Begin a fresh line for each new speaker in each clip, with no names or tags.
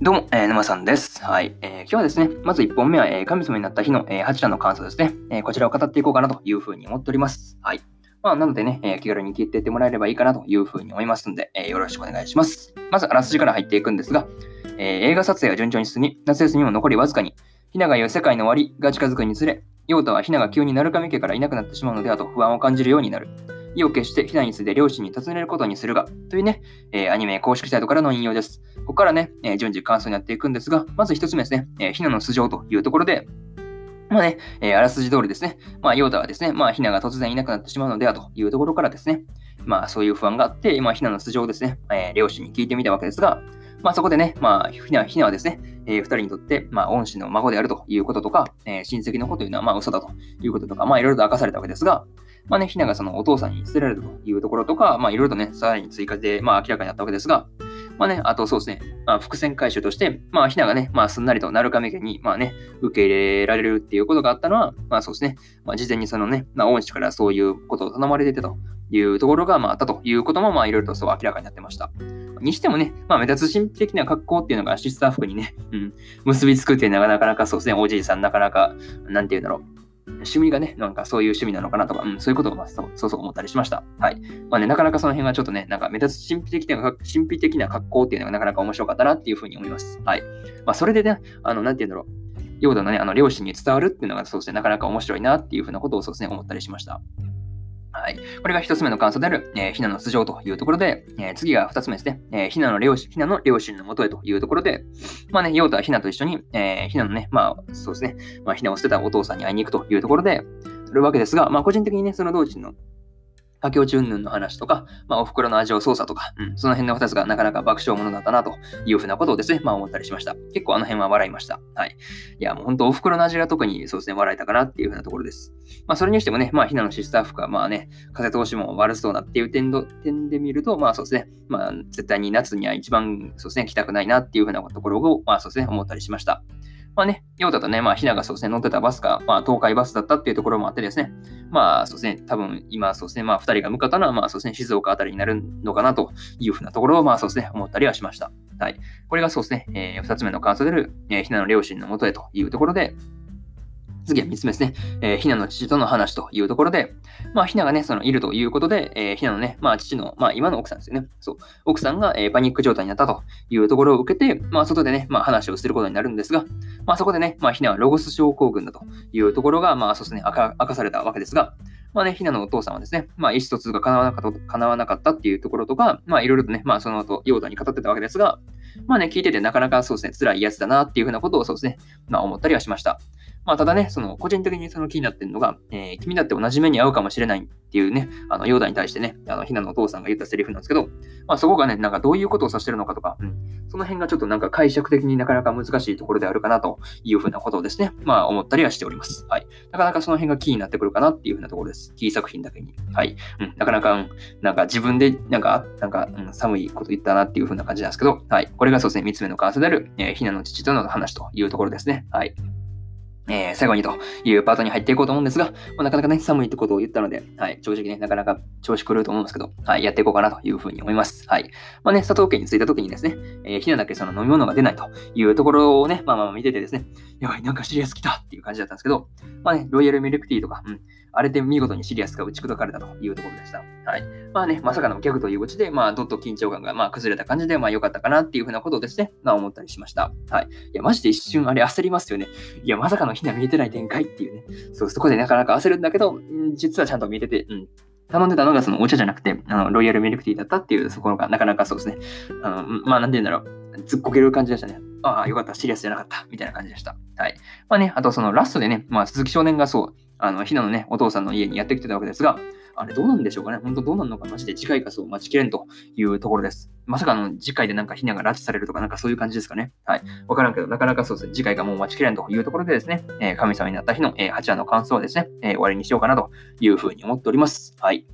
どうも、えー、沼さんです。はい、えー、今日はですね、まず1本目は、えー、神様になった日の、えー、8話の感想ですね、え。こちらを語っていこうかなというふうに思っております。はい。まあ、なのでね、え、気軽に聞いていってもらえればいいかなというふうに思いますので、え、よろしくお願いします。まず、あらすじから入っていくんですが、え、映画撮影が順調に進み、夏休みも残りわずかに、ひなが言う世界の終わりが近づくにつれ、ヨータはひなが急に鳴神家からいなくなってしまうのではと不安を感じるようになる。意を決して避難について両親に尋ねることにするが、というね、えー、アニメ公式サイトからの引用です。ここからね、えー、順次感想になっていくんですが、まず一つ目ですね、えー、避難の素性というところで、まあね、えー、あらすじ通りですね、まあ、ヨーダはですね、まあ、ヒナが突然いなくなってしまうのではというところからですね、まあ、そういう不安があって、まあ、ヒナの素性をですね、えー、両親に聞いてみたわけですが、まあ、そこでね、まあ、ひなひなはですね、えー、二人にとって、まあ、恩師の孫であるということとか、えー、親戚の子というのは、まあ、嘘だということとか、まあ、いろいろと明かされたわけですが、まあね、ひながそのお父さんに捨てられるというところとか、まあ、いろいろとね、さらに追加で、まあ、明らかになったわけですが、まあね、あとそうですね、まあ、伏線回収として、まあ、ひながね、まあ、すんなりと鳴亀家に、まあね、受け入れられるっていうことがあったのは、まあそうですね、まあ、事前にそのね、まあ、恩師からそういうことを頼まれていたというところが、まあ、あったということも、まあ、いろいろとそう明らかになってました。にしてもね、まあ、目立つ神秘的な格好っていうのがシスター服にね、うん、結びつくっていうのがなかなかそうですね、おじいさんなかなか、なんていうんだろう、趣味がね、なんかそういう趣味なのかなとか、うん、そういうことを、まあ、そうそう思ったりしました。はい。まあね、なかなかその辺はちょっとね、なんか目立つ神秘的な、神秘的な格好っていうのがなかなか面白かったなっていうふうに思います。はい。まあ、それでね、あの、なんて言うんだろう。ヨーダのね、あの、両親に伝わるっていうのがそうですね、なかなか面白いなっていうふうなことをそうですね、思ったりしました。はい。これが一つ目の感想である、えー、ヒナの素性というところで、えー、次が二つ目ですね。えー、ヒナの両親、ヒナの両親のもとへというところで、まあね、ヨータはヒナと一緒に、えー、ヒナのね、まあ、そうですね、まあ、ヒナを捨てたお父さんに会いに行くというところで、するわけですが、まあ、個人的にね、その同時の佳境中云の話とか、まあ、お袋の味を操作とか、うん、その辺の二つがなかなか爆笑ものだったなというふうなことをですね、まあ思ったりしました。結構あの辺は笑いました。はい。いや、もう本当お袋の味が特にそうですね、笑えたかなっていうふうなところです。まあそれにしてもね、まあひなのシスター服がまあね、風通しも悪そうなっていう点点で見ると、まあそうですね、まあ絶対に夏には一番そうですね、来たくないなっていうふうなところを、まあそうですね、思ったりしました。まあね、ヨータとね、まあ、ひながそうですね、乗ってたバスが、まあ、東海バスだったっていうところもあってですね、まあ、そうですね、多分今、そうですね、まあ、二人が向かったのは、まあ、そうですね、静岡あたりになるのかなというふうなところを、まあ、そうですね、思ったりはしました。はい。これがそうですね、えー、二つ目の感想である、えー、ひなの両親のもとへというところで、次は3つ目ですね。えー、ひなの父との話というところで、まあ、ひながね、そのいるということで、えー、ひなのね、まあ、父の、まあ、今の奥さんですよね。そう。奥さんが、えー、パニック状態になったというところを受けて、まあ、外でね、まあ、話をすることになるんですが、まあ、そこでね、まあ、ひなはロゴス症候群だというところが、まあ、そうですね、明か明かされたわけですが、まあね、ひなのお父さんはですね、まあ、意思疎通が叶わなかった叶わなかったっていうところとか、まあ、いろいろとね、まあ、その後、ヨーダに語ってたわけですが、まあね、聞いててなかなかそうですね、辛いやつだなっていうふうなことをそうですね、まあ、思ったりはしました。まあ、ただね、その、個人的にその気になってるのが、えー、君だって同じ目に遭うかもしれないっていうね、あの、ヨーダに対してね、あの、ひなのお父さんが言ったセリフなんですけど、まあ、そこがね、なんかどういうことを指してるのかとか、うん、その辺がちょっとなんか解釈的になかなか難しいところであるかなというふうなことをですね、まあ、思ったりはしております。はい。なかなかその辺がキーになってくるかなっていうふうなところです。キー作品だけに。はい。うん、なかなか、うん、なんか自分で、なんか、なんか、うん、寒いこと言ったなっていうふうな感じなんですけど、はい。これがそうですね、三つ目の関数である、えー、ひなの父との話というところですね。はい。えー、最後にというパートに入っていこうと思うんですが、まあ、なかなかね、寒いってことを言ったので、はい、正直ね、なかなか調子狂うと思うんですけど、はい、やっていこうかなというふうに思います。はい。まあね、佐藤家に着いた時にですね、えー、ひなだけその飲み物が出ないというところをね、まあまあ見ててですね、やばい、なんかシリアス来たっていう感じだったんですけど、まあね、ロイヤルミルクティーとか、うん、あれで見事にシリアスが打ち砕かれたというところでした。はい。まあね、まさかのギャグということで、まあ、どっと緊張感がまあ崩れた感じで、まあ良かったかなっていうふうなことをですね、まあ思ったりしました。はい。いや、マジで一瞬あれ焦りますよね。いや、まさかのひな見えてない展開っていうね。そう、そこでなかなか焦るんだけど、実はちゃんと見えてて、うん。頼んでたのがそのお茶じゃなくて、あの、ロイヤルミルクティーだったっていうところがなかなかそうですね。あの、まあ、なんて言うんだろう。ずっこける感じでしたね。ああ、よかった。シリアスじゃなかった。みたいな感じでした。はい。まあね、あとそのラストでね、まあ鈴木少年がそう、あの、ひなのね、お父さんの家にやってきてたわけですが、あれどうなんでしょうかね？本当どうなんのか？マジで次回かそう待ちきれんというところです。まさかの次回でなんかひなが拉致されるとかなんかそういう感じですかね？はい。わからんけど、なかなかそうですね、次回がもう待ちきれんというところでですね、えー、神様になった日の、えー、8話の感想をですね、えー、終わりにしようかなというふうに思っております。はい。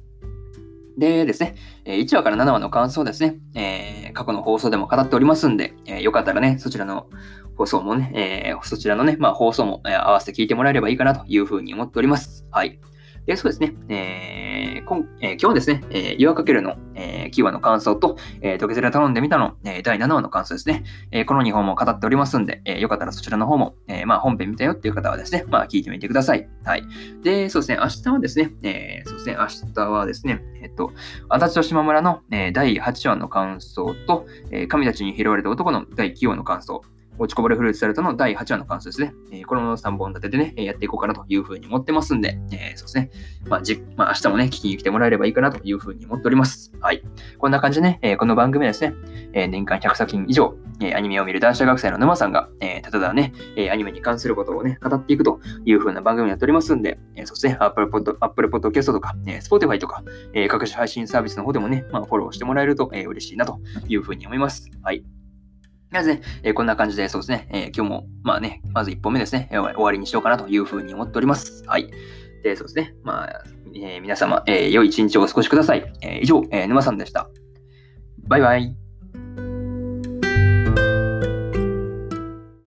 でですね、1話から7話の感想ですね、えー、過去の放送でも語っておりますんで、えー、よかったらね、そちらの放送もね、えー、そちらのね、まあ、放送も、え合わせて聞いてもらえればいいかなというふうに思っております。はい。で、そうですね、えー今えー今日ですね、えー、岩かけるの、えー9話の感想と、えー、トゲゼラ頼んでみたの、えー第7話の感想ですね、えーこの2本も語っておりますんで、えーよかったらそちらの方も、えーまあ、本編見たよっていう方はですね、まあ、聞いてみてください。はい。で、そうですね、明日はですね、えーそうですね、明日はですね、えっと、足立と島村の、えー第8話の感想と、えー神たちに拾われた男の第9話の感想、落ちこぼれフルーツサルトの第8話の感想ですね。えーこの3本立てでね、やっていこうかなというふうに思ってますんで、えーそうですね。まあ、じ、まあ、明日もね、聞きに来てもらえればいいかなというふうに思っております。はい。こんな感じでね、えーこの番組はですね、え年間100作品以上、えアニメを見る男子学生の沼さんが、えただね、えアニメに関することをね、語っていくという風な番組になっておりますんで、えそうですね、Apple Pod- Apple Podcast とか、え Spotify とか、え各種配信サービスの方でもね、まあ、フォローしてもらえると、え嬉しいなという風に思います。はい。まずね、えーこんな感じで、そうですね、えー今日も、まあね、まず1本目ですね、えー終わりにしようかなというふうに思っております。はい。で、そうですね、まあ、え皆様、え良い一日をお過ごしください。え以上、え沼さんでした。バイバイ。